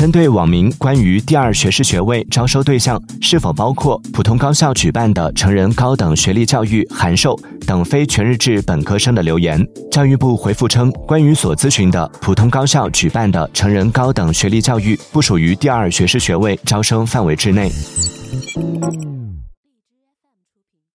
针对网民关于第二学士学位招收对象是否包括普通高校举办的成人高等学历教育函授等非全日制本科生的留言教育部回复称关于所咨询的普通高校举办的成人高等学历教育不属于第二学士学位招生范围之内。